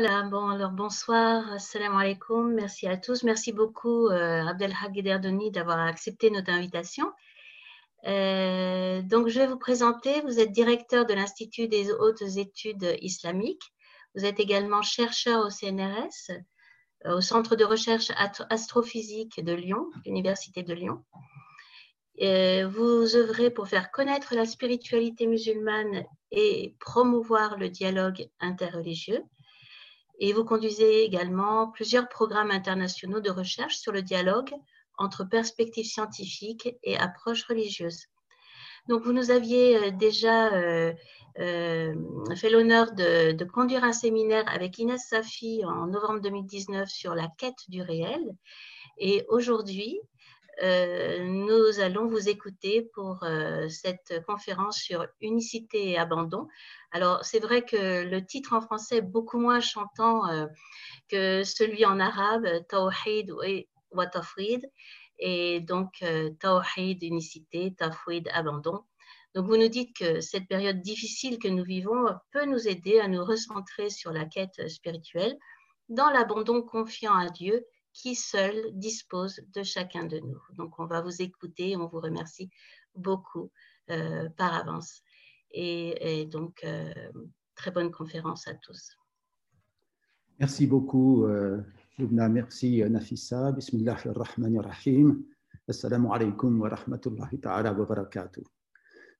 Voilà, alors bonsoir, assalamu alaikum, merci à tous. Merci beaucoup, euh, Abdelhak Derdoni, d'avoir accepté notre invitation. Euh, donc, je vais vous présenter, vous êtes directeur de l'Institut des hautes études islamiques. Vous êtes également chercheur au CNRS, euh, au Centre de recherche astrophysique de Lyon, l'Université de Lyon. vous œuvrez pour faire connaître la spiritualité musulmane et promouvoir le dialogue interreligieux. Et vous conduisez également plusieurs programmes internationaux de recherche sur le dialogue entre perspectives scientifiques et approches religieuses. Donc, vous nous aviez euh, déjà euh, euh, fait l'honneur de, conduire un séminaire avec Inès Safi en novembre 2019 sur la quête du réel. Et aujourd'hui, nous allons vous écouter pour cette conférence sur unicité et abandon. Alors, c'est vrai que le titre en français est beaucoup moins chantant que celui en arabe, Tawhid wa Tafrid, et donc Tawhid, unicité, Tafwid, abandon. Donc, vous nous dites que cette période difficile que nous vivons peut nous aider à nous recentrer sur la quête spirituelle dans l'abandon confiant à Dieu qui seul dispose de chacun de nous. Donc, on va vous écouter. On vous remercie beaucoup euh, par avance. Et, donc, euh, très bonne conférence à tous. Merci beaucoup, euh, Merci, euh, Nafissa. Bismillah ar-Rahman ar-Rahim. Assalamu alaikum wa rahmatullahi ta'ala wa barakatuh.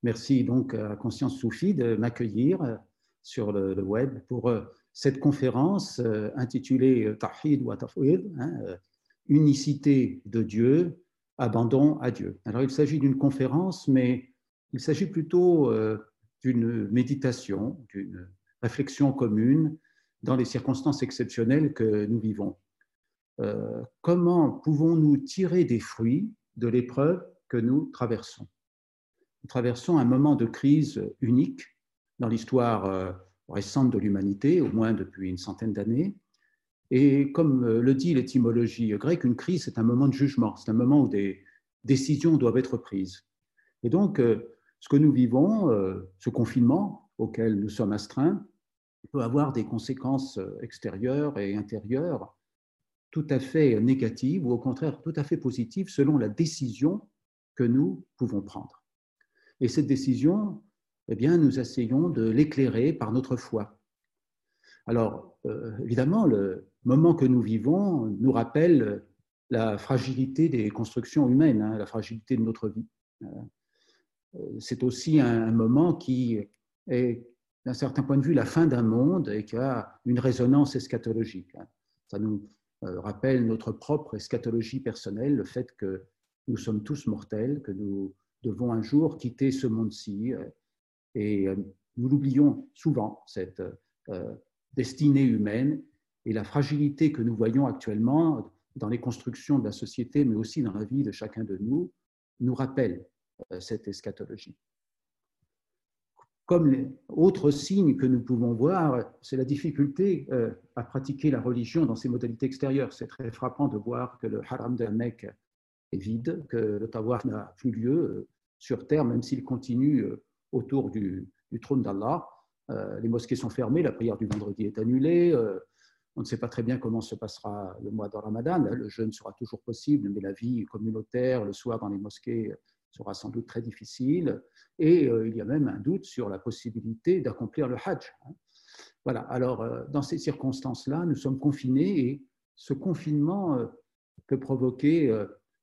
Merci donc à Conscience Soufi de m'accueillir sur le, le, web pour cette conférence euh, intitulée euh, Tahid wa Tafwid, hein, euh, unicité de Dieu, abandon à Dieu. Alors il s'agit d'une conférence, mais il s'agit plutôt d'une méditation, d'une réflexion commune dans les circonstances exceptionnelles que nous vivons. comment pouvons-nous tirer des fruits de l'épreuve que nous traversons? Nous traversons un moment de crise unique dans l'histoire récente de l'humanité, au moins depuis une centaine d'années. Et comme euh, le dit l'étymologie grecque, une crise, c'est un moment de jugement, c'est un moment où des décisions doivent être prises. Et donc, euh, ce que nous vivons, euh, ce confinement auquel nous sommes astreints, peut avoir des conséquences extérieures et intérieures tout à fait négatives ou au contraire tout à fait positives selon la décision que nous pouvons prendre. Et cette décision, eh bien, nous essayons de l'éclairer par notre foi. Alors, euh, évidemment, le moment que nous vivons nous rappelle la fragilité des constructions humaines, hein, la fragilité de notre vie. Euh, c'est aussi un, moment qui est, d'un certain point de vue, la fin d'un monde et qui a une résonance eschatologique. Hein. Ça nous euh, rappelle notre propre eschatologie personnelle, le fait que nous sommes tous mortels, que nous devons un jour quitter ce monde-ci et euh, nous l'oublions souvent, cette euh, destinée humaine et la fragilité que nous voyons actuellement dans les constructions de la société, mais aussi dans la vie de chacun de nous, nous rappelle euh, cette eschatologie. Comme les autres signes que nous pouvons voir, c'est la difficulté à pratiquer la religion dans ses modalités extérieures. C'est très frappant de voir que le haram de la Mecque est vide, que le tawaf n'a plus lieu sur terre, même s'il continue autour du, trône d'Allah. Euh, les mosquées sont fermées, la prière du vendredi est annulée. Euh, on ne sait pas très bien comment se passera le mois de Ramadan. Le jeûne sera toujours possible, mais la vie communautaire le soir dans les mosquées sera sans doute très difficile. Et euh, il y a même un doute sur la possibilité d'accomplir le Hajj. Voilà. Alors, dans ces circonstances-là, nous sommes confinés et ce confinement peut provoquer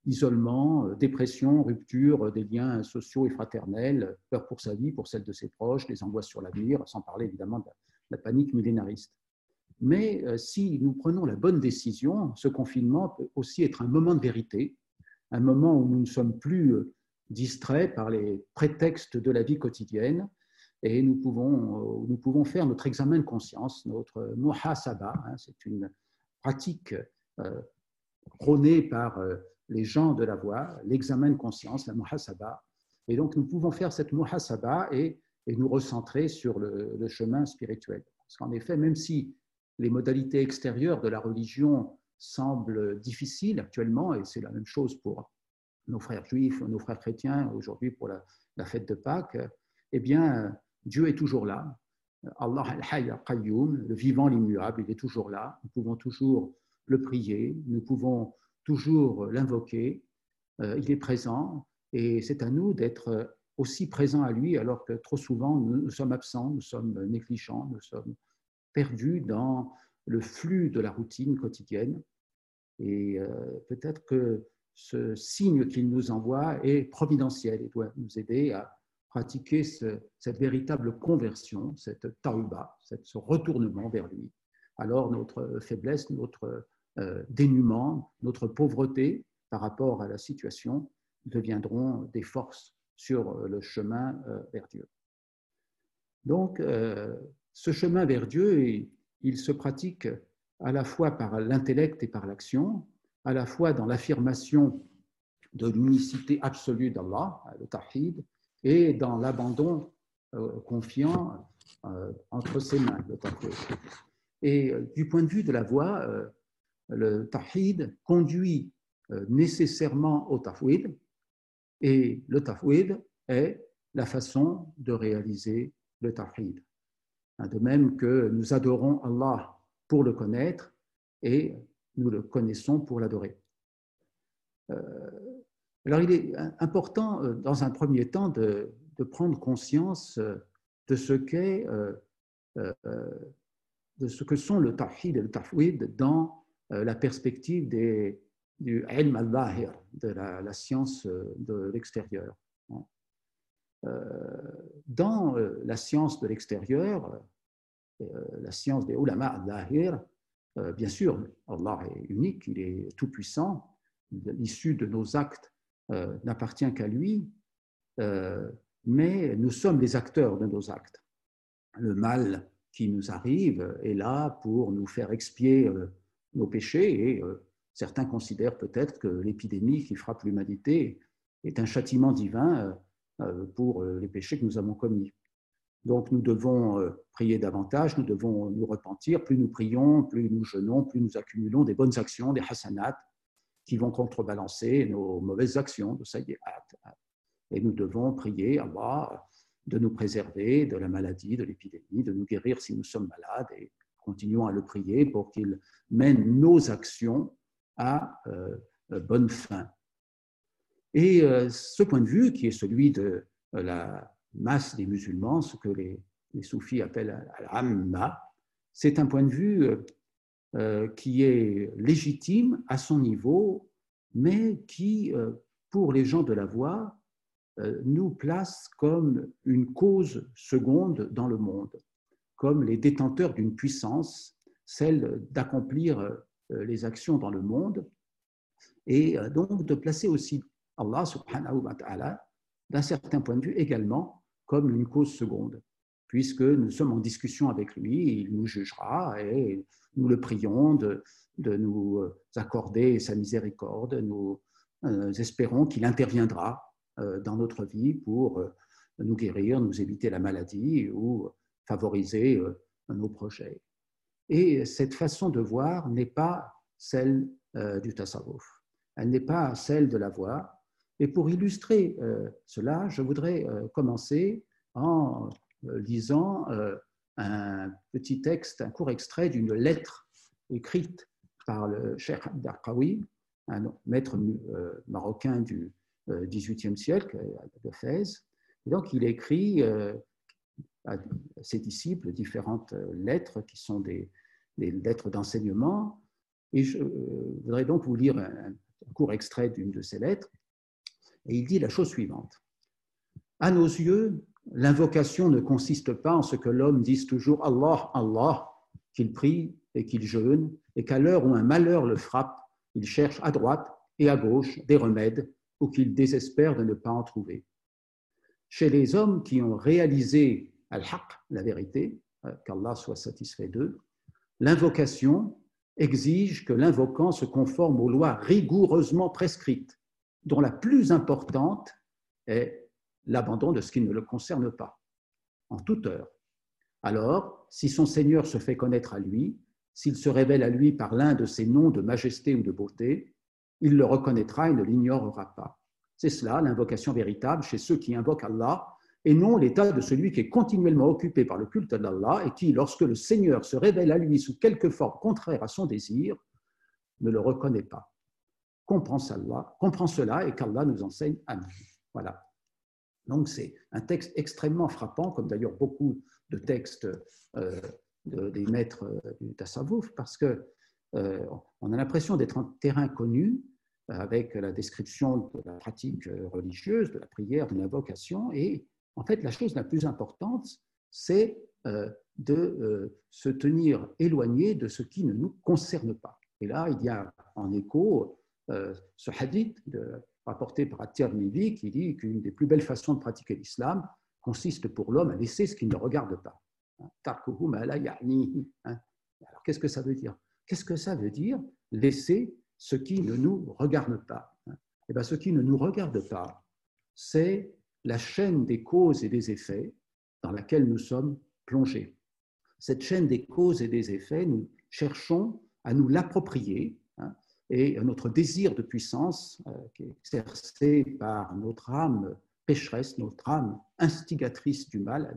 isolement, euh, dépression, rupture des liens sociaux et fraternels, peur pour sa vie, pour celle de ses proches, des angoisses sur l'avenir, sans parler évidemment de la panique millénariste. Mais euh, si nous prenons la bonne décision, ce confinement peut aussi être un moment de vérité, un moment où nous ne sommes plus euh, distraits par les prétextes de la vie quotidienne et nous pouvons, nous pouvons faire notre examen de conscience, notre muhasaba, hein, c'est une pratique prônée par les gens de la voie, l'examen de conscience, la muhasaba. Et donc, nous pouvons faire cette muhasaba et, et nous recentrer sur le, chemin spirituel. Parce qu'en effet, même si les modalités extérieures de la religion semblent difficiles actuellement, et c'est la même chose pour nos frères juifs, nos frères chrétiens, aujourd'hui pour la, fête de Pâques, eh bien, Dieu est toujours là. Allah al-Hayy al-Qayyum, le vivant, l'immuable, il est toujours là. Nous pouvons toujours le prier, nous pouvons toujours l'invoquer. Euh, il est présent et c'est à nous d'être aussi présents à lui alors que trop souvent nous, sommes absents, nous sommes négligents, nous sommes perdus dans le flux de la routine quotidienne. Et euh, peut-être que ce signe qu'il nous envoie est providentiel et doit nous aider à pratiquer cette véritable conversion, cette taouba, ce retournement vers lui. Alors notre faiblesse, notre dénuement, notre pauvreté par rapport à la situation deviendront des forces sur le chemin euh, vers Dieu. Donc, ce chemin vers Dieu, il se pratique à la fois par l'intellect et par l'action, à la fois dans l'affirmation de l'unicité absolue d'Allah, le tawhid, et dans l'abandon euh, confiant euh, entre ses mains, le tawhid. Et euh, du point de vue de la voie, le tawhid conduit nécessairement au tawhid, et le tawhid est la façon de réaliser le tawhid. De même que nous adorons Allah pour le connaître et nous le connaissons pour l'adorer. Euh, alors il est important, euh, dans un premier temps, de, prendre conscience euh, de ce qu'est, de ce que sont le tawhid et le tafwid dans la perspective du ilm al-zahir, de la, science de l'extérieur. Dans la science de l'extérieur, la science des ulama al-zahir, euh, bien sûr, Allah est unique, il est tout-puissant, l'issue de nos actes euh, n'appartient qu'à lui, euh, mais nous sommes les acteurs de nos actes. Le mal qui nous arrive est là pour nous faire expier nos péchés et certains considèrent peut-être que l'épidémie qui frappe l'humanité est un châtiment divin pour les péchés que nous avons commis. Donc nous devons euh, prier davantage, nous devons nous repentir. Plus nous prions, plus nous jeûnons, plus nous accumulons des bonnes actions, des hasanats, qui vont contrebalancer nos mauvaises actions. Et nous devons prier Allah de nous préserver de la maladie, de l'épidémie, de nous guérir si nous sommes malades. Continuons à le prier pour qu'il mène nos actions à euh, bonne fin. Et euh, ce point de vue, qui est celui de la masse des musulmans, ce que les, soufis appellent al-amma, c'est un point de vue euh, euh, qui est légitime à son niveau, mais qui, euh, pour les gens de la voie, nous place comme une cause seconde dans le monde, comme les détenteurs d'une puissance, celle d'accomplir les actions dans le monde, et donc de placer aussi Allah subhanahu wa ta'ala, d'un certain point de vue également, comme une cause seconde, puisque nous sommes en discussion avec lui, il nous jugera et nous le prions de, nous accorder sa miséricorde, nous euh, espérons qu'il interviendra euh, dans notre vie pour euh, nous guérir, nous éviter la maladie ou favoriser nos projets. Et cette façon de voir n'est pas celle du tasawwuf, elle n'est pas celle de la voie, et pour illustrer euh, cela, je voudrais euh, commencer en euh, lisant un petit texte, un court extrait d'une lettre écrite par le Cheikh Darqawi, un maître marocain du XVIIIe siècle de Fès. Et donc, il écrit à ses disciples différentes lettres qui sont des, lettres d'enseignement. Et je voudrais donc vous lire un court extrait d'une de ces lettres et il dit la chose suivante. À nos yeux, l'invocation ne consiste pas en ce que l'homme dise toujours Allah, Allah, qu'il prie et qu'il jeûne, et qu'à l'heure où un malheur le frappe, il cherche à droite et à gauche des remèdes ou qu'il désespère de ne pas en trouver. Chez les hommes qui ont réalisé al-haq, la vérité, euh, qu'Allah soit satisfait d'eux, l'invocation exige que l'invocant se conforme aux lois rigoureusement prescrites dont la plus importante est l'abandon de ce qui ne le concerne pas, en toute heure. Alors, si son Seigneur se fait connaître à lui, s'il se révèle à lui par l'un de ses noms de majesté ou de beauté, il le reconnaîtra et ne l'ignorera pas. C'est cela l'invocation véritable chez ceux qui invoquent Allah et non l'état de celui qui est continuellement occupé par le culte d'Allah et qui, lorsque le Seigneur se révèle à lui sous quelque forme contraire à son désir, ne le reconnaît pas. Comprends cela, comprends cela et qu'Allah nous enseigne à nous. Voilà. Donc c'est un texte extrêmement frappant, comme d'ailleurs beaucoup de textes euh, des maîtres euh, du Tassawouf, parce que euh, on a l'impression d'être en terrain connu avec la description de la pratique religieuse, de la prière, de l'invocation, et en fait, la chose la plus importante, c'est euh, de euh, se tenir éloigné de ce qui ne nous concerne pas. Et là, il y a en écho euh, ce hadith rapporté par At-Tirmidhi qui dit qu'une des plus belles façons de pratiquer l'islam consiste pour l'homme à laisser ce qui ne regarde pas. Hein, hein. Alors, qu'est-ce que ça veut dire? Qu'est-ce que ça veut dire laisser ce qui ne nous regarde pas? Hein? Eh bien, ce qui ne nous regarde pas, c'est la chaîne des causes et des effets dans laquelle nous sommes plongés. Cette chaîne des causes et des effets, nous cherchons à nous l'approprier hein, et notre désir de puissance, euh, qui est exercé par notre âme pécheresse, notre âme instigatrice du mal,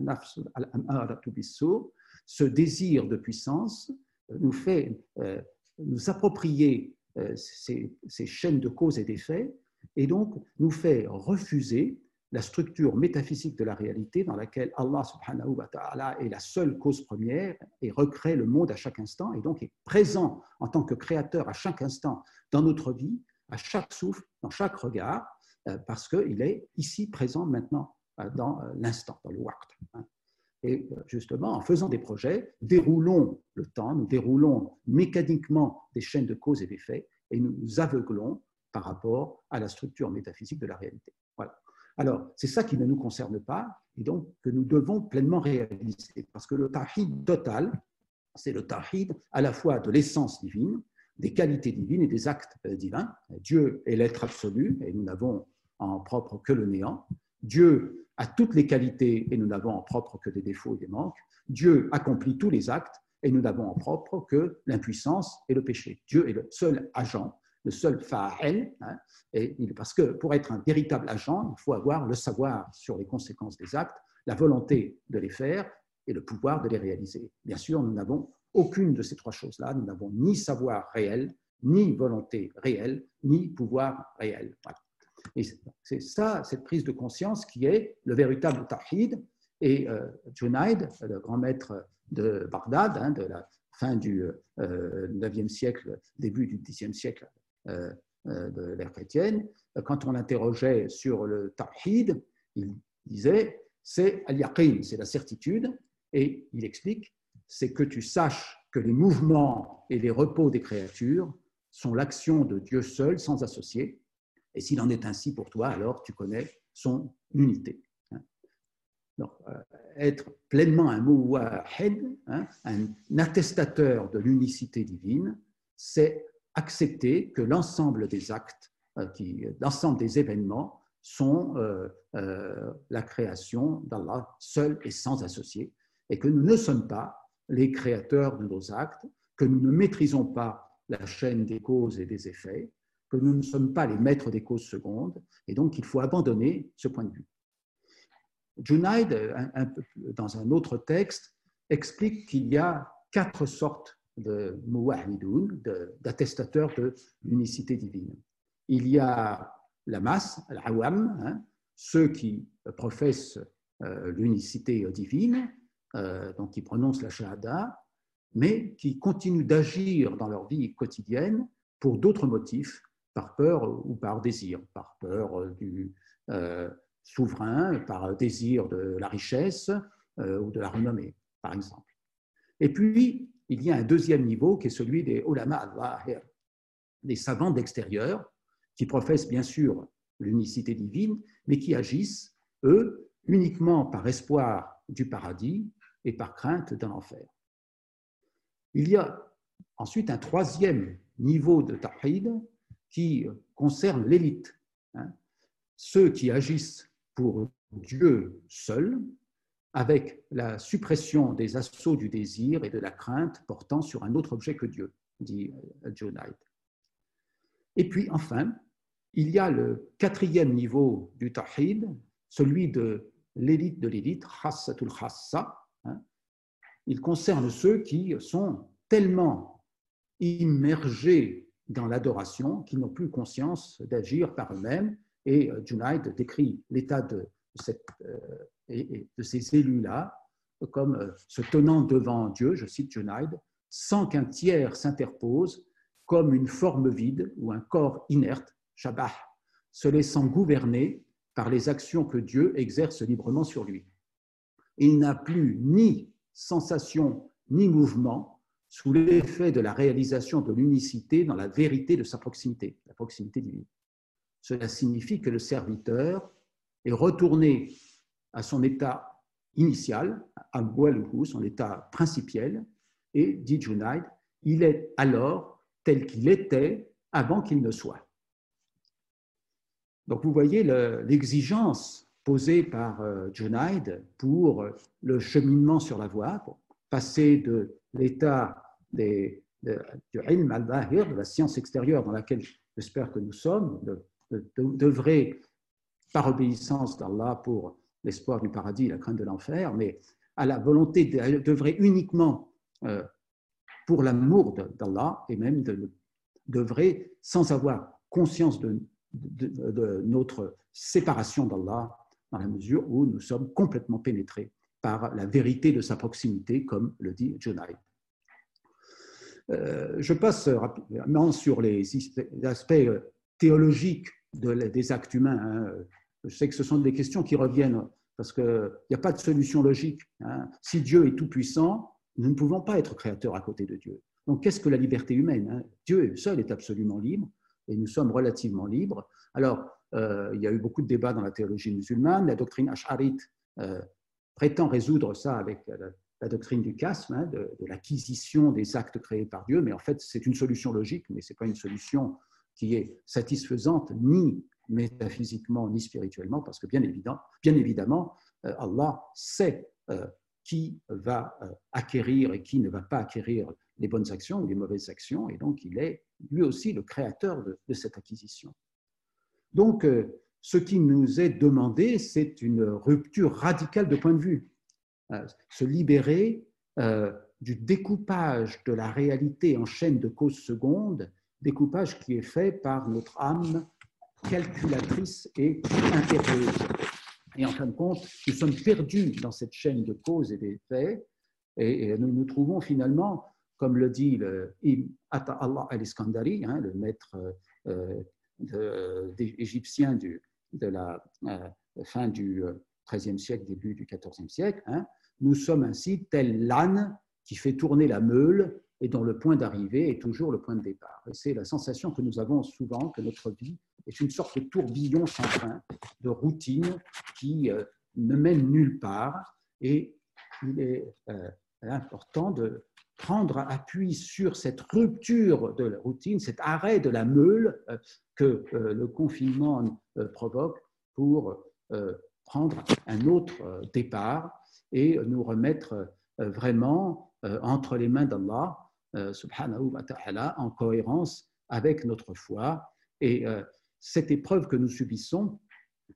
ce désir de puissance euh, nous fait euh, nous approprier ces, ces chaînes de causes et d'effets et donc nous fait refuser la structure métaphysique de la réalité dans laquelle Allah subhanahu wa ta'ala est la seule cause première et recrée le monde à chaque instant et donc est présent en tant que créateur à chaque instant dans notre vie, à chaque souffle, dans chaque regard, euh, parce qu'il est ici présent maintenant euh, dans euh, l'instant, dans le waqt. Hein. Et justement, en faisant des projets, déroulons le temps, nous déroulons mécaniquement des chaînes de causes et d'effets et nous nous aveuglons par rapport à la structure métaphysique de la réalité. Alors, c'est ça qui ne nous concerne pas et donc que nous devons pleinement réaliser. Parce que le tahid total, c'est le tahid à la fois de l'essence divine, des qualités divines et des actes euh, divins. Dieu est l'être absolu et nous n'avons en propre que le néant. Dieu a toutes les qualités et nous n'avons en propre que des défauts et des manques. Dieu accomplit tous les actes et nous n'avons en propre que l'impuissance et le péché. Dieu est le seul agent le seul fa'al, hein, parce que pour être un véritable agent, il faut avoir le savoir sur les conséquences des actes, la volonté de les faire et le pouvoir de les réaliser. Bien sûr, nous n'avons aucune de ces trois choses-là. Nous n'avons ni savoir réel, ni volonté réelle, ni pouvoir réel. Et c'est ça, cette prise de conscience qui est le véritable tahid. Et euh, Junaid, le grand maître de Bagdad, hein, de la fin du euh, 9e siècle, début du 10e siècle de l'ère chrétienne, quand on l'interrogeait sur le tawhid, il disait c'est al-yaqin, c'est la certitude, et il explique c'est que tu saches que les mouvements et les repos des créatures sont l'action de Dieu seul, sans associé, et s'il en est ainsi pour toi, alors tu connais son unité. Donc, euh, être pleinement un muwahid, hein, un attestateur de l'unicité divine, c'est accepter que l'ensemble des actes, euh, l'ensemble des événements sont euh, euh, la création d'Allah seul et sans associé, et que nous ne sommes pas les créateurs de nos actes, que nous ne maîtrisons pas la chaîne des causes et des effets, que nous ne sommes pas les maîtres des causes secondes, et donc il faut abandonner ce point de vue. Junaid, dans un autre texte, explique qu'il y a quatre sortes de muwahidoun, d'attestateurs de l'unicité divine. Il y a la masse, l'awam, hein, ceux qui professent euh, l'unicité divine, euh, donc qui prononcent la shahada, mais qui continuent d'agir dans leur vie quotidienne pour d'autres motifs, par peur ou par désir, par peur du euh, souverain, par désir de la richesse ou de la renommée, par exemple. Et puis, il y a un deuxième niveau qui est celui des ulama al-zahir, des savants d'extérieur, qui professent bien sûr l'unicité divine, mais qui agissent, eux, uniquement par espoir du paradis et par crainte d'un enfer. Il y a ensuite un troisième niveau de tawhid qui concerne l'élite, hein. ceux qui agissent pour Dieu seul, avec la suppression des assauts du désir et de la crainte portant sur un autre objet que Dieu, dit euh, Joe Knight. Et puis enfin, il y a le quatrième niveau du tawhid, celui de l'élite de l'élite, khassatul khassa. Hein. Il concerne ceux qui sont tellement immergés dans l'adoration qu'ils n'ont plus conscience d'agir par eux-mêmes. Et euh, Junaid décrit l'état de, cette, euh, de ces élus-là comme euh, se tenant devant Dieu, je cite Junaid, sans qu'un tiers s'interpose, comme une forme vide ou un corps inerte, Shabbat, se laissant gouverner par les actions que Dieu exerce librement sur lui. Il n'a plus ni sensation ni mouvement sous l'effet de la réalisation de l'unicité dans la vérité de sa proximité, la proximité divine. Cela signifie que le serviteur est retourné à son état initial, à Gualuhu, son état principiel, et, dit Junaid, il est alors tel qu'il était avant qu'il ne soit. Donc vous voyez l'exigence posée par euh, Junaid pour le cheminement sur la voie, pour passer de l'état du ilm al-bahir, de la science extérieure dans laquelle j'espère que nous sommes, d'œuvrer par obéissance d'Allah pour l'espoir du paradis la crainte de l'enfer, mais à la volonté d'œuvrer uniquement euh, pour l'amour d'Allah et même d'œuvrer sans avoir conscience de, notre séparation d'Allah dans la mesure où nous sommes complètement pénétrés par la vérité de sa proximité, comme le dit Jonai. Euh, je passe rapidement sur les aspects théologiques des actes humains. Hein. Je sais que ce sont des questions qui reviennent parce qu'il n'y a pas de solution logique. Hein. Si Dieu est tout-puissant, nous ne pouvons pas être créateurs à côté de Dieu. Donc, qu'est-ce que la liberté humaine hein? Dieu seul est absolument libre et nous sommes relativement libres. Alors, euh, il y a eu beaucoup de débats dans la théologie musulmane. La doctrine ash'arite euh, prétend résoudre ça avec la, doctrine du kasm, hein, de, de l'acquisition des actes créés par Dieu, mais en fait, c'est une solution logique, mais ce n'est pas une solution qui est satisfaisante ni métaphysiquement ni spirituellement, parce que bien, évident, bien évidemment, euh, Allah sait euh, qui va euh, acquérir et qui ne va pas acquérir les bonnes actions ou les mauvaises actions, et donc il est lui aussi le créateur de, de cette acquisition. Donc, ce qui nous est demandé, c'est une rupture radicale de point de vue, se libérer du découpage de la réalité en chaîne de causes secondes, découpage qui est fait par notre âme calculatrice et impérieuse. Et en fin de compte, nous sommes perdus dans cette chaîne de causes et d'effets, et, nous nous trouvons finalement, comme le dit le Allah al-Iskandari, hein, le maître euh, égyptien du, de la euh, fin du XIIIe euh, siècle, début du XIVe siècle, hein, nous sommes ainsi tel l'âne qui fait tourner la meule et dont le point d'arrivée est toujours le point de départ. C'est la sensation que nous avons souvent que notre vie est une sorte de tourbillon sans fin, de routine qui euh, ne mène nulle part. Et il est euh, important de prendre appui sur cette rupture de la routine, cet arrêt de la meule euh, que le confinement provoque pour prendre un autre départ et nous remettre vraiment entre les mains d'Allah subhanahu wa ta'ala, en cohérence avec notre foi. Et euh, cette épreuve que nous subissons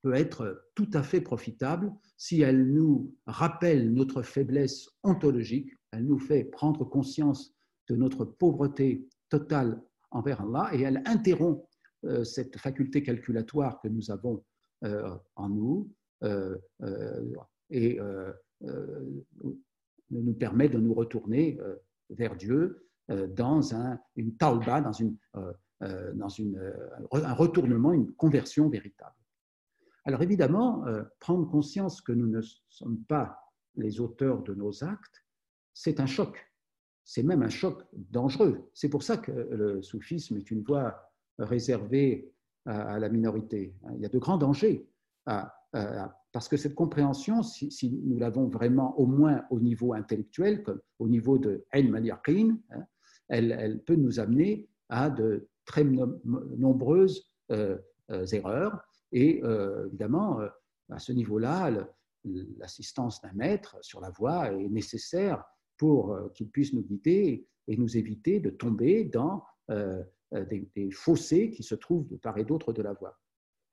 peut être tout à fait profitable si elle nous rappelle notre faiblesse ontologique, elle nous fait prendre conscience de notre pauvreté totale envers Allah et elle interrompt euh, cette faculté calculatoire que nous avons en nous et nous permet de nous retourner vers Dieu euh, dans un, une talba, dans, une, euh, euh, dans une, un retournement, une conversion véritable. Alors évidemment, prendre conscience que nous ne sommes pas les auteurs de nos actes, c'est un choc. C'est même un choc dangereux. C'est pour ça que le soufisme est une voie réservée à, la minorité. Il y a de grands dangers à, parce que cette compréhension, si, nous l'avons vraiment au moins au niveau intellectuel, comme au niveau de ilm hein, elle, peut nous amener à de très nombreuses euh, euh, erreurs. Et euh, évidemment, à ce niveau-là, l'assistance d'un maître sur la voie est nécessaire pour qu'il puisse nous guider et nous éviter de tomber dans des, fossés qui se trouvent de part et d'autre de la voie.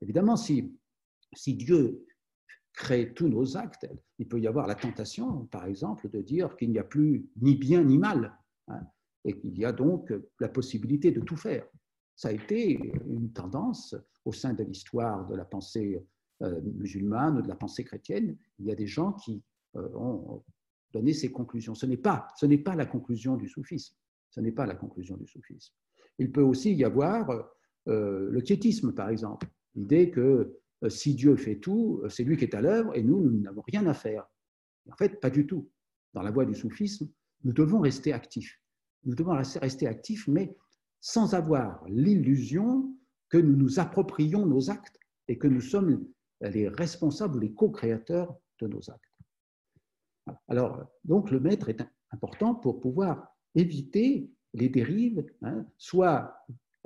Évidemment, si Dieu crée tous nos actes. Il peut y avoir la tentation, par exemple, de dire qu'il n'y a plus ni bien ni mal, hein, et qu'il y a donc la possibilité de tout faire. Ça a été une tendance au sein de l'histoire de la pensée euh, musulmane ou de la pensée chrétienne. Il y a des gens qui euh, ont donné ces conclusions. Ce n'est pas, pas la conclusion du soufisme. Ce n'est pas la conclusion du soufisme. Il peut aussi y avoir euh, le quiétisme, par exemple. L'idée que si Dieu fait tout, c'est lui qui est à l'œuvre et nous, nous n'avons rien à faire. En fait, pas du tout. Dans la voie du soufisme, nous devons rester actifs. Nous devons rester actifs, mais sans avoir l'illusion que nous nous approprions nos actes et que nous sommes les responsables ou les co-créateurs de nos actes. Alors, donc, le maître est important pour pouvoir éviter les dérives, hein, soit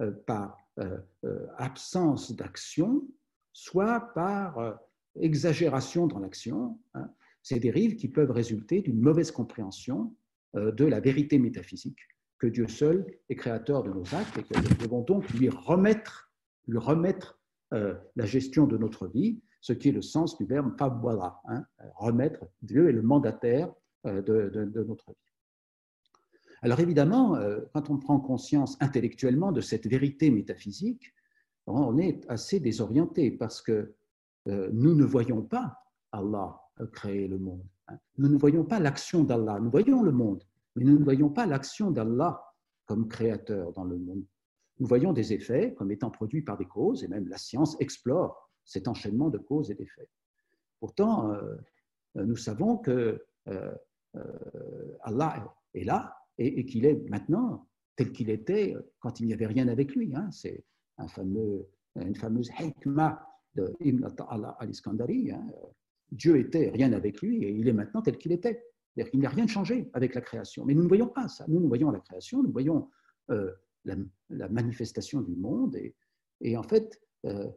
euh, par euh, euh, absence d'action, soit par exagération dans l'action. Hein. ces dérives qui peuvent résulter d'une mauvaise compréhension de la vérité métaphysique que Dieu seul est créateur de nos actes et que nous devons donc lui remettre, lui remettre euh, la gestion de notre vie, ce qui est le sens du verbe fabwala, hein, remettre. Dieu est le mandataire euh, de, notre vie. Alors évidemment, euh, quand on prend conscience intellectuellement de cette vérité métaphysique, on est assez désorienté parce que nous ne voyons pas Allah créer le monde. Hein. Nous ne voyons pas l'action d'Allah, nous voyons le monde, mais nous ne voyons pas l'action d'Allah comme créateur dans le monde. Nous voyons des effets comme étant produits par des causes, et même la science explore cet enchaînement de causes et d'effets. Pourtant, euh, nous savons que euh, euh, Allah est là et, qu'il est maintenant tel qu'il était quand il n'y avait rien avec lui. Hein. Une fameuse hikmah de Ibn Ta'ala al-Iskandari. Hein. Dieu était rien avec lui et il est maintenant tel qu'il était. Qu'il n'y a rien changé avec la création. Mais nous ne voyons pas ça. Nous, nous voyons la création, nous voyons euh, la, manifestation du monde. Et, en fait, euh,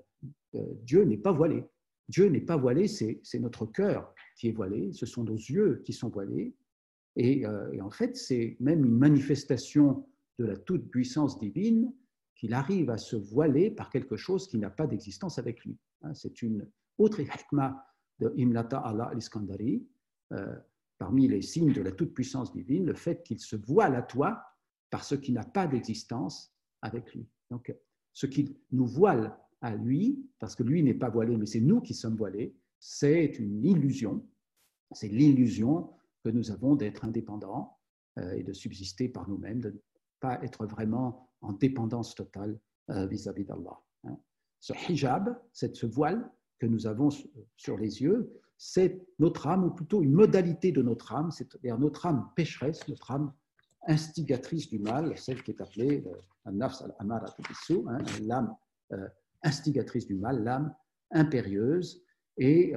euh, Dieu n'est pas voilé. Dieu n'est pas voilé, c'est notre cœur qui est voilé, ce sont nos yeux qui sont voilés. Et en fait, c'est même une manifestation de la toute-puissance divine qu'il arrive à se voiler par quelque chose qui n'a pas d'existence avec lui. Hein, c'est une autre hikmah de Imlata Allah al-Iskandari, parmi les signes de la toute-puissance divine, le fait qu'il se voile à toi par ce qui n'a pas d'existence avec lui. Donc, ce qui nous voile à lui, parce que lui n'est pas voilé, mais c'est nous qui sommes voilés, c'est une illusion. C'est l'illusion que nous avons d'être indépendants euh, et de subsister par nous-mêmes, de ne pas être vraiment en dépendance totale euh, vis-à-vis d'Allah. Hein. Ce hijab, ce voile que nous avons sur les yeux, c'est notre âme, ou plutôt une modalité de notre âme, c'est-à-dire notre âme pécheresse, notre âme instigatrice du mal, celle qui est appelée euh, nafs al-amara hein, l'âme euh, instigatrice du mal, l'âme impérieuse, et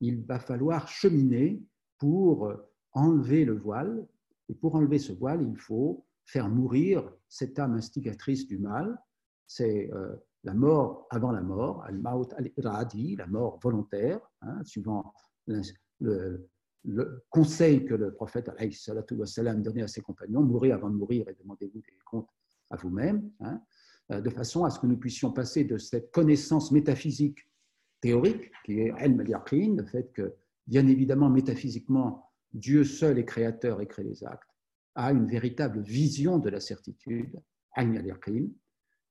il va falloir cheminer pour enlever le voile, et pour enlever ce voile, il faut faire mourir cette âme instigatrice du mal, c'est la mort avant la mort, al-maut al-iradi, la mort volontaire, hein, suivant le, conseil que le prophète wassalam, donnait à ses compagnons, mourir avant de mourir et demandez-vous des comptes à vous-même, hein, euh, de façon à ce que nous puissions passer de cette connaissance métaphysique théorique, qui est el le fait que, bien évidemment, métaphysiquement, Dieu seul est créateur et crée les actes, à une véritable vision de la certitude, al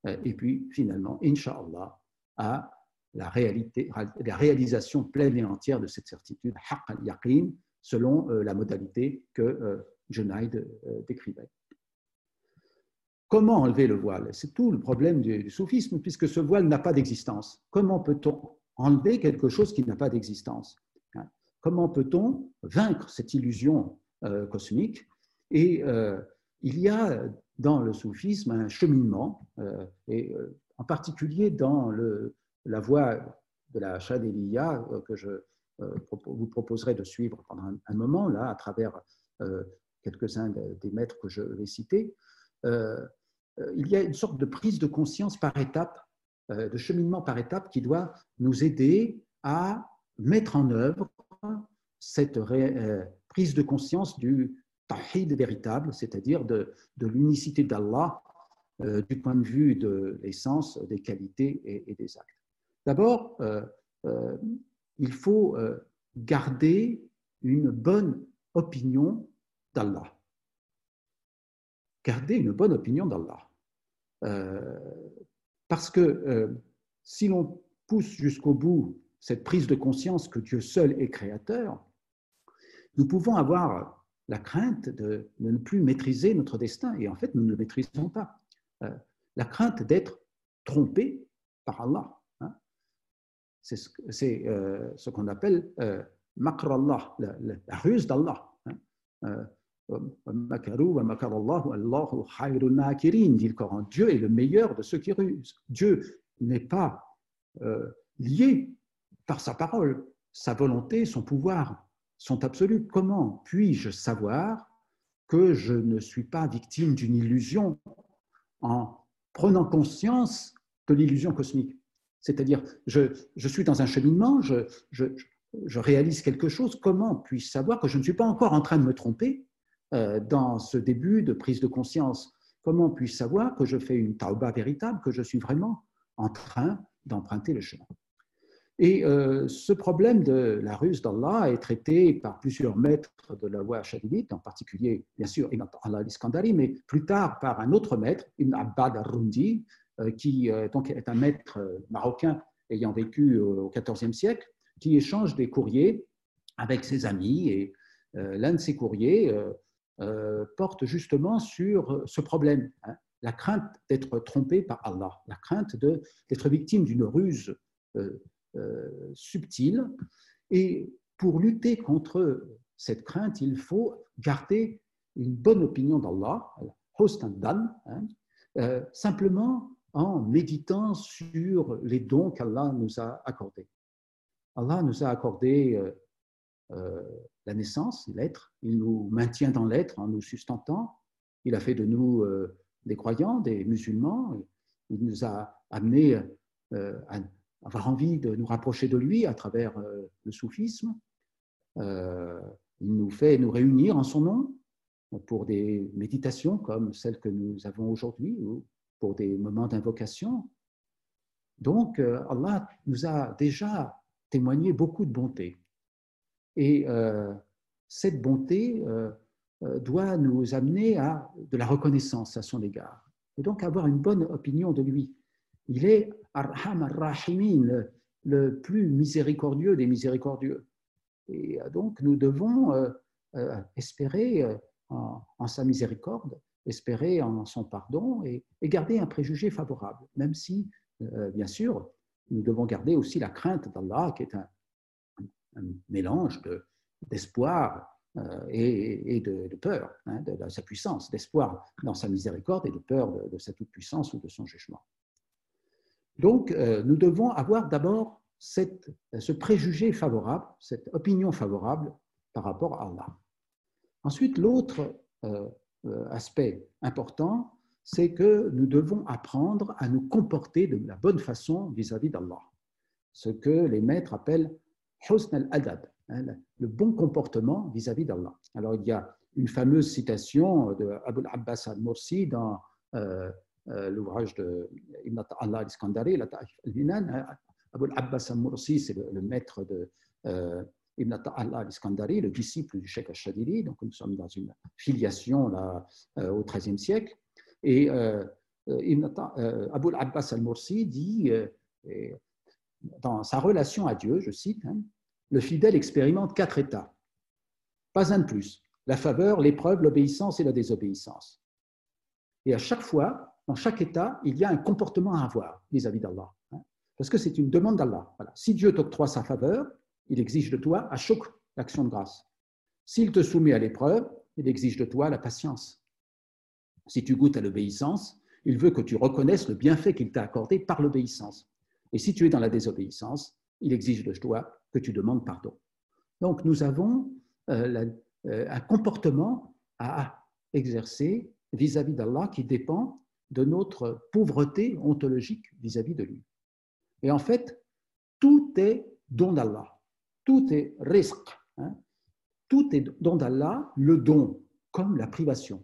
euh, et puis finalement, Inch'Allah, à la, réalité, la réalisation pleine et entière de cette certitude, haqq al-yaqin, selon euh, la modalité que euh, Junaid décrivait. Comment enlever le voile? C'est tout le problème du, soufisme, puisque ce voile n'a pas d'existence. Comment peut-on enlever quelque chose qui n'a pas d'existence? Hein? Comment peut-on vaincre cette illusion cosmique Et il y a dans le soufisme un cheminement, euh, et euh, en particulier dans la voie de la Chadélia euh, que je vous proposerai de suivre pendant un, moment, là, à travers quelques-uns des maîtres que je vais citer. il y a une sorte de prise de conscience par étape, de cheminement par étape qui doit nous aider à mettre en œuvre cette prise de conscience du, tawhid véritable, c'est-à-dire de, l'unicité d'Allah euh, du point de vue de l'essence, des qualités et, des actes. D'abord, euh, euh, il faut garder une bonne opinion d'Allah. Garder une bonne opinion d'Allah. Parce que si l'on pousse jusqu'au bout cette prise de conscience que Dieu seul est créateur, nous pouvons avoir la crainte de, ne plus maîtriser notre destin, et en fait, nous ne le maîtrisons pas. Euh, la crainte d'être trompé par Allah. Hein. C'est ce, qu'on appelle euh, Allah, la, ruse d'Allah. Hein. dit le Coran. Dieu est le meilleur de ceux qui rusent. Dieu n'est pas euh, lié par sa parole. Sa volonté, son pouvoir sont absolus. Comment puis-je savoir que je ne suis pas victime d'une illusion en prenant conscience de l'illusion cosmique? C'est-à-dire, je, suis dans un cheminement, je, je, réalise quelque chose, comment puis-je savoir que je ne suis pas encore en train de me tromper euh, dans ce début de prise de conscience? Comment puis-je savoir que je fais une tauba véritable, que je suis vraiment en train d'emprunter le chemin? Et euh, ce problème de la ruse d'Allah est traité par plusieurs maîtres de la voie chadivite, en particulier, bien sûr, Ibn Allah al mais plus tard par un autre maître, Ibn Abbad euh, qui donc est un maître marocain ayant vécu au XIVe siècle, qui échange des courriers avec ses amis. Et l'un de ces courriers euh, porte justement sur ce problème, hein. la crainte d'être trompé par Allah, la crainte d'être victime d'une ruse euh, euh, subtile. Et pour lutter contre cette crainte, il faut garder une bonne opinion d'Allah, hein, simplement en méditant sur les dons qu'Allah nous a accordés. Allah nous a accordé la naissance, l'être. Il nous maintient dans l'être en nous sustentant. Il a fait de nous euh, des croyants, des musulmans. Il nous a amenés euh, à avoir envie de nous rapprocher de lui à travers euh, le soufisme. il nous fait nous réunir en son nom pour des méditations comme celles que nous avons aujourd'hui ou pour des moments d'invocation. Donc, Allah nous a déjà témoigné beaucoup de bonté. Et euh, cette bonté euh, euh, doit nous amener à de la reconnaissance à son égard. Et donc avoir une bonne opinion de lui. Il est Arham ar-Rahimin, le, plus miséricordieux des miséricordieux. Et donc nous devons espérer en, sa miséricorde, espérer en son pardon et, garder un préjugé favorable, même si, bien sûr, nous devons garder aussi la crainte d'Allah, qui est un, mélange d'espoir euh, et, de, peur, hein, de, sa puissance, d'espoir dans sa miséricorde et de peur de, sa toute-puissance ou de son jugement. Donc, euh, nous devons avoir d'abord ce préjugé favorable, cette opinion favorable par rapport à Allah. Ensuite, l'autre euh, aspect important, c'est que nous devons apprendre à nous comporter de la bonne façon vis-à-vis d'Allah, ce que les maîtres appellent husn al-adab, hein, le bon comportement vis-à-vis d'Allah. Alors il y a une fameuse citation de Abu al-Abbas al-Mursi dans euh, euh, l'ouvrage de Ibn Allah al-Iskandari, la al-Hinan. Hein. Abu al-Abbas al-Mursi, c'est le, maître de euh, Ibn Allah al-Iskandari, le disciple du Sheikh al-Shadili. Donc nous sommes dans une filiation là, au XIIIe siècle. Et Abu al-Abbas al-Mursi dit dans sa relation à Dieu, je cite, hein, le fidèle expérimente quatre états. Pas un de plus. La faveur, l'épreuve, l'obéissance et la désobéissance. Et à chaque fois, dans chaque état, il y a un comportement à avoir vis-à-vis d'Allah. Hein, parce que c'est une demande d'Allah. Si Dieu t'octroie sa faveur, il exige de toi à choc l'action de grâce. S'il te soumet à l'épreuve, il exige de toi la patience. Si tu goûtes à l'obéissance, il veut que tu reconnaisses le bienfait qu'il t'a accordé par l'obéissance. Et si tu es dans la désobéissance, il exige de toi que tu demandes pardon. Donc nous avons euh, euh, un comportement à exercer vis-à-vis d'Allah qui dépend de notre pauvreté ontologique vis-à-vis de lui. Et en fait, tout est don d'Allah, tout est risque, hein. tout est don d'Allah, le don comme la privation.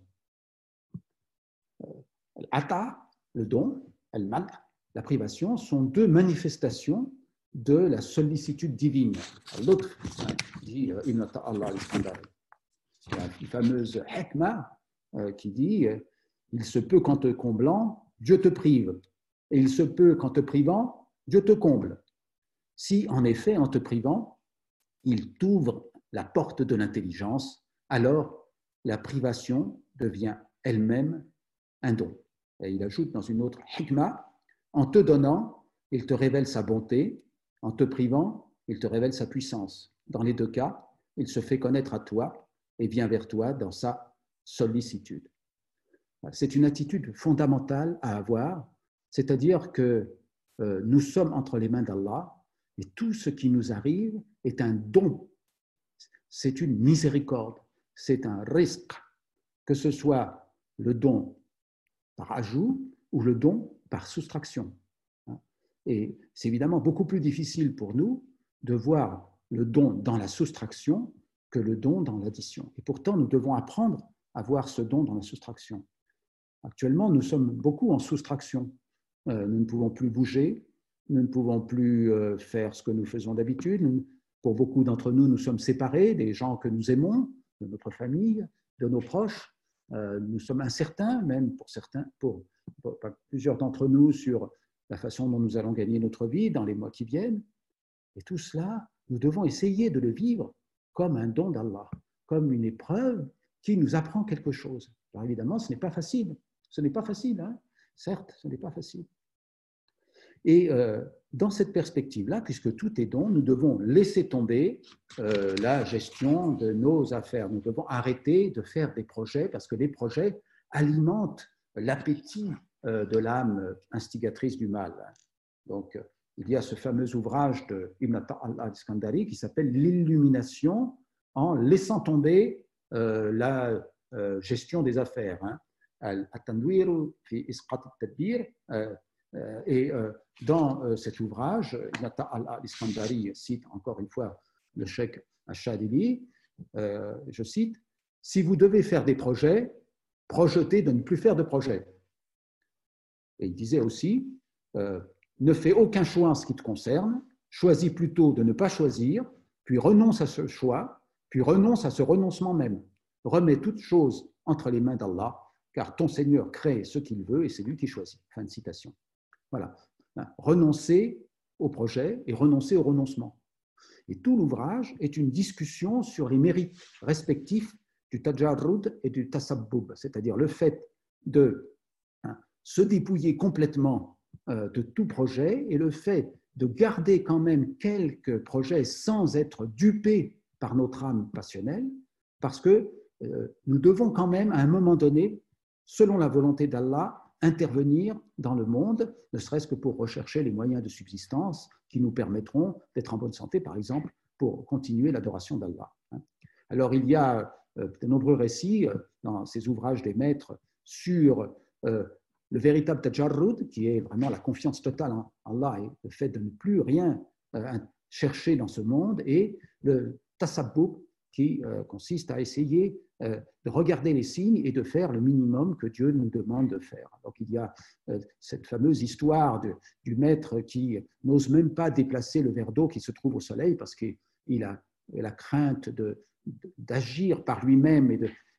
Ata, le don, al-mal, la privation, sont deux manifestations de la sollicitude divine. L'autre hein, dit euh, Ibn Allah al-Iskandari. Il y a une fameuse hikmah euh, qui dit Il se peut qu'en te comblant, Dieu te prive, et il se peut qu'en te privant, Dieu te comble. Si en effet, en te privant, il t'ouvre la porte de l'intelligence, alors la privation devient elle-même un don. Et il ajoute dans une autre hikmah, en te donnant, il te révèle sa bonté, en te privant, il te révèle sa puissance. Dans les deux cas, il se fait connaître à toi et vient vers toi dans sa sollicitude. C'est une attitude fondamentale à avoir, c'est-à-dire que euh, nous sommes entre les mains d'Allah et tout ce qui nous arrive est un don, c'est une miséricorde, c'est un risque, que ce soit le don par ajout ou le don par soustraction. Et c'est évidemment beaucoup plus difficile pour nous de voir le don dans la soustraction que le don dans l'addition. Et pourtant, nous devons apprendre à voir ce don dans la soustraction. Actuellement, nous sommes beaucoup en soustraction. Euh, nous ne pouvons plus bouger, nous ne pouvons plus euh, faire ce que nous faisons d'habitude. Pour beaucoup d'entre nous, nous sommes séparés des gens que nous aimons, de notre famille, de nos proches. Euh, nous sommes incertains, même pour certains, pour, plusieurs d'entre nous, sur la façon dont nous allons gagner notre vie dans les mois qui viennent. Et tout cela, nous devons essayer de le vivre comme un don d'Allah, comme une épreuve qui nous apprend quelque chose. Alors évidemment, ce n'est pas facile. Ce n'est pas facile, hein certes, ce n'est pas facile. Et euh, dans cette perspective-là, puisque tout est don, nous devons laisser tomber euh, la gestion de nos affaires. Nous devons arrêter de faire des projets parce que les projets alimentent l'appétit euh, de l'âme instigatrice du mal. Donc, il y a ce fameux ouvrage de Ibn al-Iskandari qui s'appelle L'illumination en laissant tomber la gestion des affaires. Hein. Fi isqat al-tadbir euh, et euh, dans euh, cet ouvrage, Nata al-Iskandari cite encore une fois le cheikh Ashadili, je cite, Si vous devez faire des projets, projetez de ne plus faire de projets. Et il disait aussi, ne fais aucun choix en ce qui te concerne, choisis plutôt de ne pas choisir, puis renonce à ce choix, puis renonce à ce renoncement même. Remets toute chose entre les mains d'Allah, car ton Seigneur crée ce qu'il veut et c'est lui qui choisit. Fin de citation. Voilà. Ben, renoncer au projet et renoncer au renoncement. Et tout l'ouvrage est une discussion sur les mérites respectifs du tajarrud et du tasabbub, c'est-à-dire le fait de hein, se dépouiller complètement euh, de tout projet et le fait de garder quand même quelques projets sans être dupés par notre âme passionnelle, parce que euh, nous devons quand même, à un moment donné, selon la volonté d'Allah, intervenir dans le monde, ne serait-ce que pour rechercher les moyens de subsistance qui nous permettront d'être en bonne santé, par exemple, pour continuer l'adoration d'Allah. Alors, il y a euh, de nombreux récits euh, dans ces ouvrages des maîtres sur euh, le véritable tajarrud, qui est vraiment la confiance totale en Allah et le fait de ne plus rien chercher dans ce monde, et le tasabbub, qui consiste à essayer euh, de regarder les signes et de faire le minimum que Dieu nous demande de faire. Donc il y a euh, cette fameuse histoire du maître qui n'ose même pas déplacer le verre d'eau qui se trouve au soleil parce qu'il a la crainte d'agir par lui-même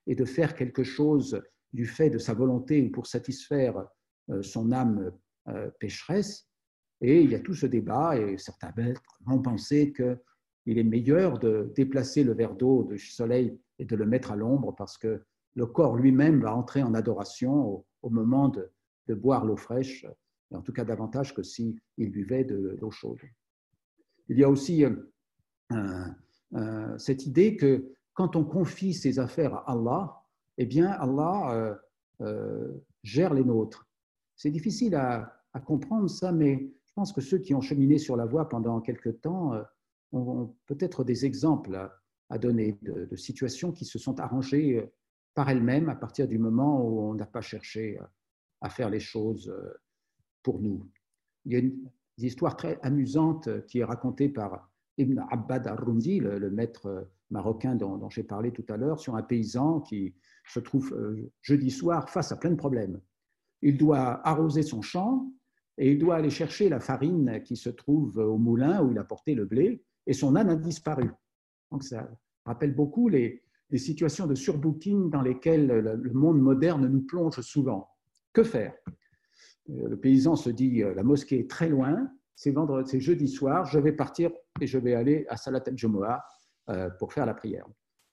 et de, faire quelque chose du fait de sa volonté pour satisfaire euh, son âme pécheresse. Et il y a tout ce débat, et certains maîtres vont penser qu'il est meilleur de déplacer le verre d'eau du soleil et de le mettre à l'ombre parce que le corps lui-même va entrer en adoration au, moment de, boire l'eau fraîche, en tout cas davantage que s'il buvait de l'eau chaude. Il y a aussi euh, euh, cette idée que quand on confie ses affaires à Allah, eh bien Allah euh, gère les nôtres. C'est difficile à, comprendre ça, mais je pense que ceux qui ont cheminé sur la voie pendant quelque temps ont peut-être des exemples à donner, de, situations qui se sont arrangées euh, par elles-mêmes à partir du moment où on n'a pas cherché euh, à faire les choses euh, pour nous. Il y a une histoire très amusante qui est racontée par Ibn Abbad al-Rundi, le, maître marocain dont, j'ai parlé tout à l'heure, sur un paysan qui se trouve jeudi soir face à plein de problèmes. Il doit arroser son champ et il doit aller chercher la farine qui se trouve au moulin où il a porté le blé, et son âne a disparu. Donc ça rappelle beaucoup les, situations de surbooking dans lesquelles le monde moderne nous plonge souvent. Que faire? Le paysan se dit, la mosquée est très loin, c'est jeudi soir, je vais partir et je vais aller à Salat al-Jumu'ah euh, pour faire la prière.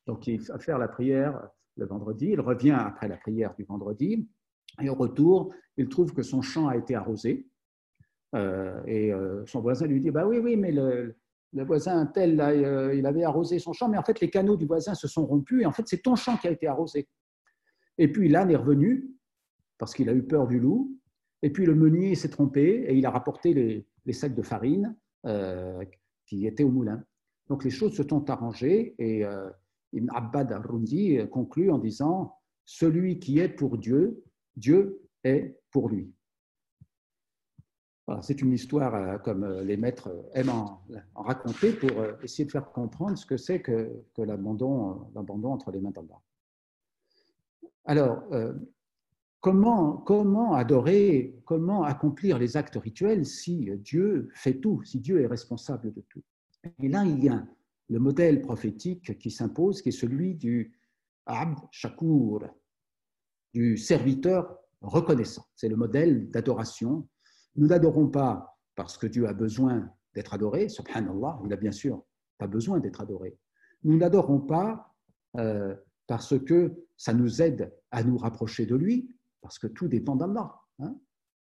Donc il va faire la prière le vendredi, il revient après la prière du vendredi, et au retour, il trouve que son champ a été arrosé. Euh, et euh, son voisin lui dit bah oui, oui, mais le, voisin tel, il avait arrosé son champ, mais en fait, les canaux du voisin se sont rompus, et en fait, c'est ton champ qui a été arrosé. Et puis l'âne est revenu, parce qu'il a eu peur du loup, et puis le meunier s'est trompé, et il a rapporté les, sacs de farine qui étaient au moulin. Donc les choses se sont arrangées, et Ibn Abbad al-Rundi conclut en disant Celui qui est pour Dieu, Dieu est pour lui. C'est une histoire euh, comme euh, les maîtres aiment en, raconter pour euh, essayer de faire comprendre ce que c'est que, l'abandon, entre les mains d'Allah. Alors, comment, comment adorer, comment accomplir les actes rituels si Dieu fait tout, si Dieu est responsable de tout? Et là, il y a le modèle prophétique qui s'impose, qui est celui du Abd Shakur, du serviteur reconnaissant. C'est le modèle d'adoration. Nous n'adorons pas parce que Dieu a besoin d'être adoré, subhanallah, il n'a bien sûr pas besoin d'être adoré. Nous n'adorons pas euh, parce que ça nous aide à nous rapprocher de lui, parce que tout dépend d'Allah. Hein.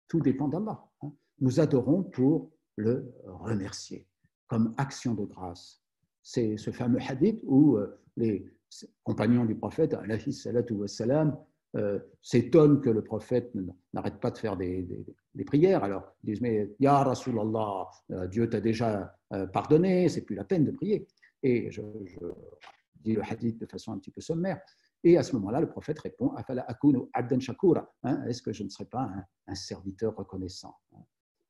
tout dépend d'Allah. Hein. Nous adorons pour le remercier, comme action de grâce. C'est ce fameux hadith où euh, les compagnons du prophète, alayhi salatu wassalam, euh, s'étonne que le prophète n'arrête pas de faire des, prières. Alors, ils disent, mais Ya Rasulallah, euh, Dieu t'a déjà euh, pardonné, c'est plus la peine de prier. Et je, dis le hadith de façon un petit peu sommaire. Et à ce moment-là, le prophète répond, Afala akunu abdan shakura. Hein, est-ce que je ne serai pas un, serviteur reconnaissant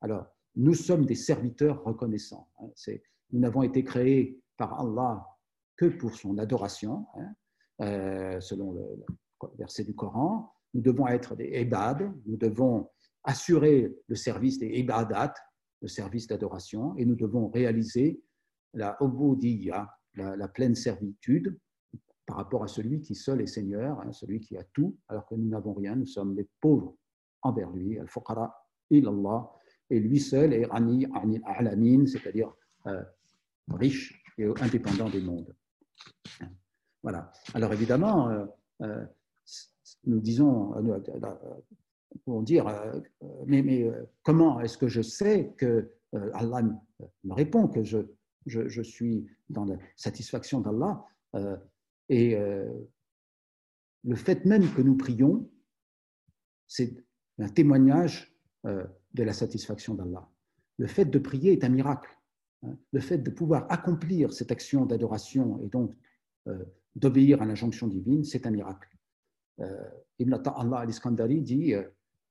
Alors, nous sommes des serviteurs reconnaissants. Hein, nous n'avons été créés par Allah que pour son adoration, hein, selon le, verset du Coran, nous devons être des ibad, nous devons assurer le service des ibadat, le service d'adoration, et nous devons réaliser la obudiyya, la, pleine servitude par rapport à celui qui seul est Seigneur, hein, celui qui a tout, alors que nous n'avons rien, nous sommes les pauvres envers lui, al-fuqara ilallah, et lui seul est ani alamin, c'est-à-dire euh, riche et indépendant des mondes. Voilà. Alors évidemment, euh, euh, nous disons, euh, pour dire, euh, mais, mais euh, comment est-ce que je sais que Allah me répond que je, je, suis dans la satisfaction d'Allah Et le fait même que nous prions, c'est un témoignage de la satisfaction d'Allah. Le fait de prier est un miracle. Hein. Le fait de pouvoir accomplir cette action d'adoration et donc d'obéir à l'injonction divine, c'est un miracle. Euh, Ibn Allah al-Iskandari dit euh,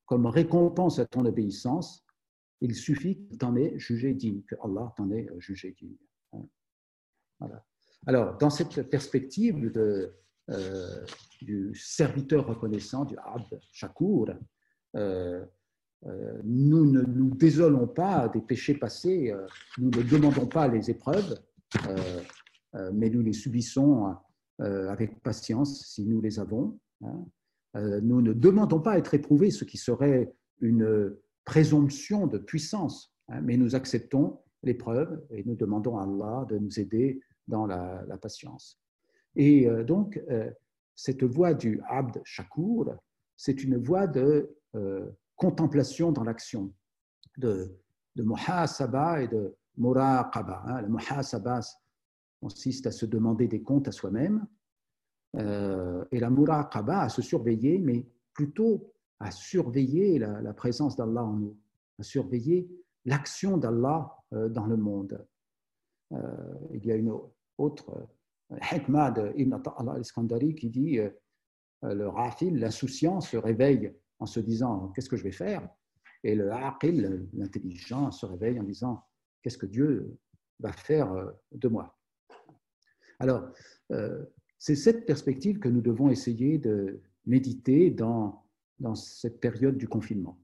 comme récompense à ton obéissance, il suffit que tu en aies jugé digne, que Allah t'en ait jugé digne. Hein. Alors, dans cette perspective euh, du serviteur reconnaissant, du Abd Shakur, nous ne nous désolons pas des péchés passés, nous ne demandons pas les épreuves, mais nous les subissons avec patience si nous les avons. Hein. Euh, nous ne demandons pas à être éprouvés, ce qui serait une présomption de puissance, hein, mais nous acceptons l'épreuve et nous demandons à Allah de nous aider dans la, patience. Et euh, donc, euh, cette voie du Abd Shakur, c'est une voie de contemplation dans l'action, de, de muhasaba et de muraqaba. Hein. Le muhasaba consiste à se demander des comptes à soi-même, euh, et la muraqaba à se surveiller, mais plutôt à surveiller la, présence d'Allah en nous, à surveiller l'action d'Allah euh, dans le monde. Euh, il y a une autre hikmah d'Ibn al-Iskandari qui dit le rafil, l'insouciant, se réveille en se disant qu'est-ce que je vais faire? Et le aqil, l'intelligent, se réveille en disant qu'est-ce que Dieu va faire de moi? Alors, c'est cette perspective que nous devons essayer de méditer dans, dans cette période du confinement.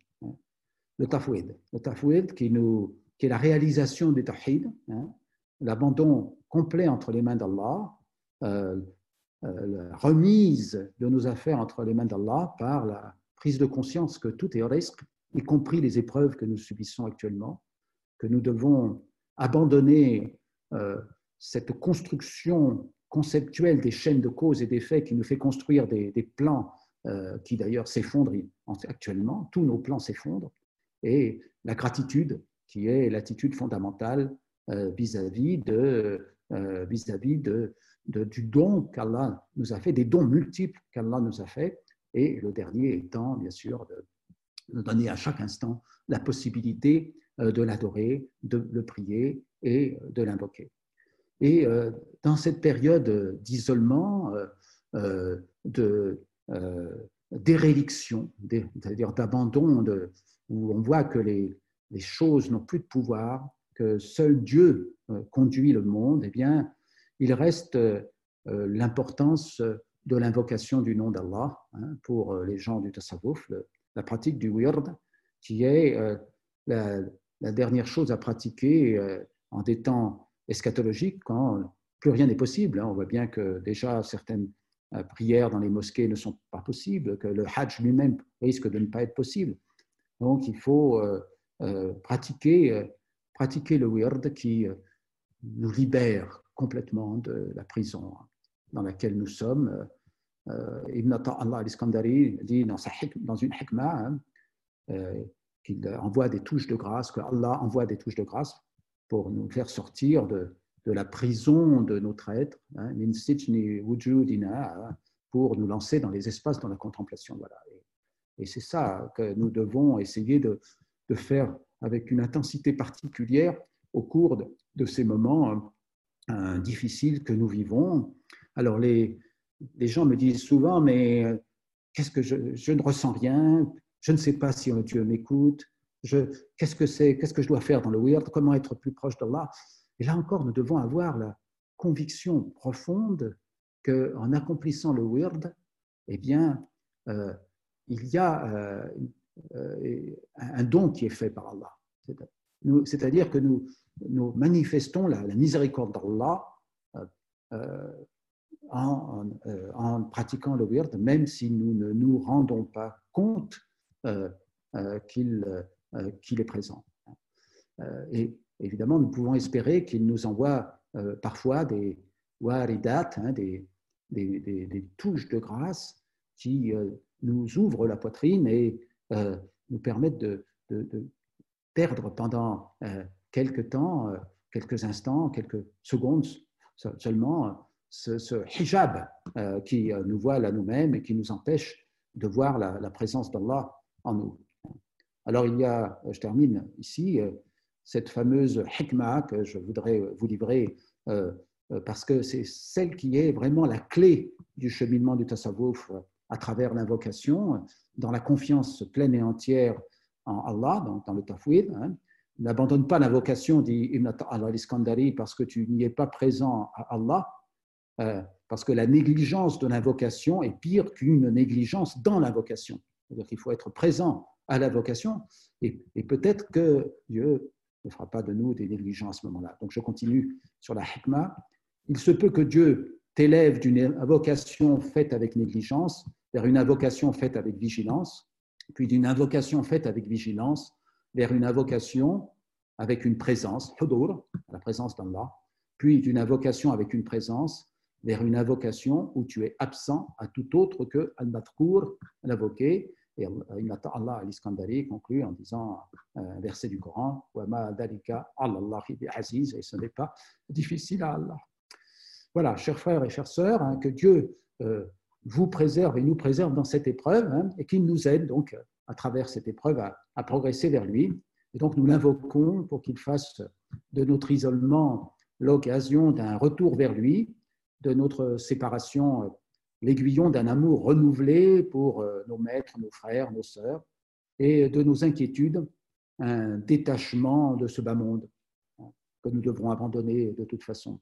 le tafwid. Le qui, nous, qui est la réalisation du tawhid, hein, l'abandon complet entre les mains d'Allah, euh, euh, la remise de nos affaires entre les mains d'Allah par la prise de conscience que tout est risque, y compris les épreuves que nous subissons actuellement, que nous devons abandonner euh, cette construction conceptuelle des chaînes de causes et d'effets qui nous fait construire des, plans euh, qui d'ailleurs s'effondrent actuellement, tous nos plans s'effondrent, et la gratitude qui est l'attitude fondamentale euh, vis-à-vis vis-à-vis de, du don qu'Allah nous a fait, des dons multiples qu'Allah nous a fait, et le dernier étant bien sûr de, de donner à chaque instant la possibilité euh, de l'adorer, de le prier et de l'invoquer. Et euh, dans cette période d'isolement, euh, de c'est-à-dire d'abandon, où on voit que les, choses n'ont plus de pouvoir, que seul Dieu conduit le monde, eh bien, il reste l'importance de l'invocation du nom d'Allah hein, pour les gens du Tasawwuf, la pratique du wird, qui est la, dernière chose à pratiquer euh, en des temps eschatologiques quand plus rien n'est possible. Hein. On voit bien que déjà certaines euh, prières dans les mosquées ne sont pas possibles, que le hajj lui-même risque de ne pas être possible. Donc il faut euh, pratiquer, pratiquer le wird qui nous libère complètement de la prison dans laquelle nous sommes. Ibn Allah al-Iskandari dit dans une hikmah, hein, qu'il envoie des touches de grâce, que Allah envoie des touches de grâce pour nous faire sortir de, de la prison de notre être, hein, pour nous lancer dans les espaces dans la contemplation. Voilà. Et, c'est ça que nous devons essayer de, de, faire avec une intensité particulière au cours de, ces moments euh, difficiles que nous vivons. Alors les, les gens me disent souvent, mais euh, qu'est-ce que je, je ne ressens rien, je ne sais pas si Dieu m'écoute, qu'est-ce que c'est, qu'est-ce que je dois faire dans le weird, comment être plus proche d'Allah? Et là encore, nous devons avoir la conviction profonde qu'en accomplissant le weird, eh bien, euh, il y a euh, euh, un don qui est fait par Allah. C'est-à-dire que nous, manifestons la, miséricorde d'Allah en, en, pratiquant le weird, même si nous ne nous rendons pas compte euh, qu'il est présent. Et évidemment, nous pouvons espérer qu'il nous envoie parfois des waridat, hein, des, des, des, touches de grâce qui nous ouvrent la poitrine et nous permettent de, perdre pendant quelques temps, quelques instants, quelques secondes seulement ce, ce hijab qui nous voile à nous-mêmes et qui nous empêche de voir la, la présence d'Allah en nous. Alors il y a, je termine ici, euh, cette fameuse hikmah que je voudrais vous livrer euh, euh, parce que c'est celle qui est vraiment la clé du cheminement du tasawwuf à travers l'invocation, dans la confiance pleine et entière en Allah, dans, le tafwid. Hein. N'abandonne pas l'invocation, dit Ibn al-Iskandari, parce que tu n'y es pas présent à Allah, parce que la négligence de l'invocation est pire qu'une négligence dans l'invocation. C'est-à-dire qu'il faut être présent à la vocation et, peut-être que Dieu ne fera pas de nous des négligents à ce moment-là. Donc je continue sur la hikmah. Il se peut que Dieu t'élève d'une invocation faite avec négligence vers une invocation faite avec vigilance, puis d'une invocation faite avec vigilance vers une invocation avec une présence, la présence d'Allah, puis d'une invocation avec une présence vers une invocation où tu es absent à tout autre que al-matkour, l'invoqué, et Allah al-Iskandari conclut en disant un verset du Coran et ce n'est pas difficile à Allah. Voilà, chers frères et chères sœurs, hein, que Dieu euh, vous préserve et nous préserve dans cette épreuve hein, et qu'il nous aide donc à travers cette épreuve à, progresser vers lui. Et donc nous l'invoquons pour qu'il fasse de notre isolement l'occasion d'un retour vers lui, de notre séparation l'aiguillon d'un amour renouvelé pour euh, nos maîtres, nos frères, nos sœurs, et de nos inquiétudes, un détachement de ce bas monde hein, que nous devrons abandonner de toute façon.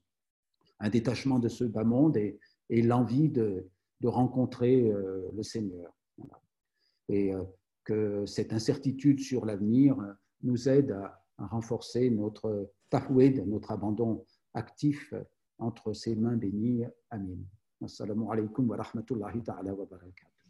Un détachement de ce bas monde et, l'envie de, rencontrer euh, le Seigneur. Et euh, que cette incertitude sur l'avenir nous aide à, renforcer notre tahwid, notre abandon actif entre ses mains bénies. Amin. Assalamu alaikum wa rahmatullahi ta'ala wa barakatuh.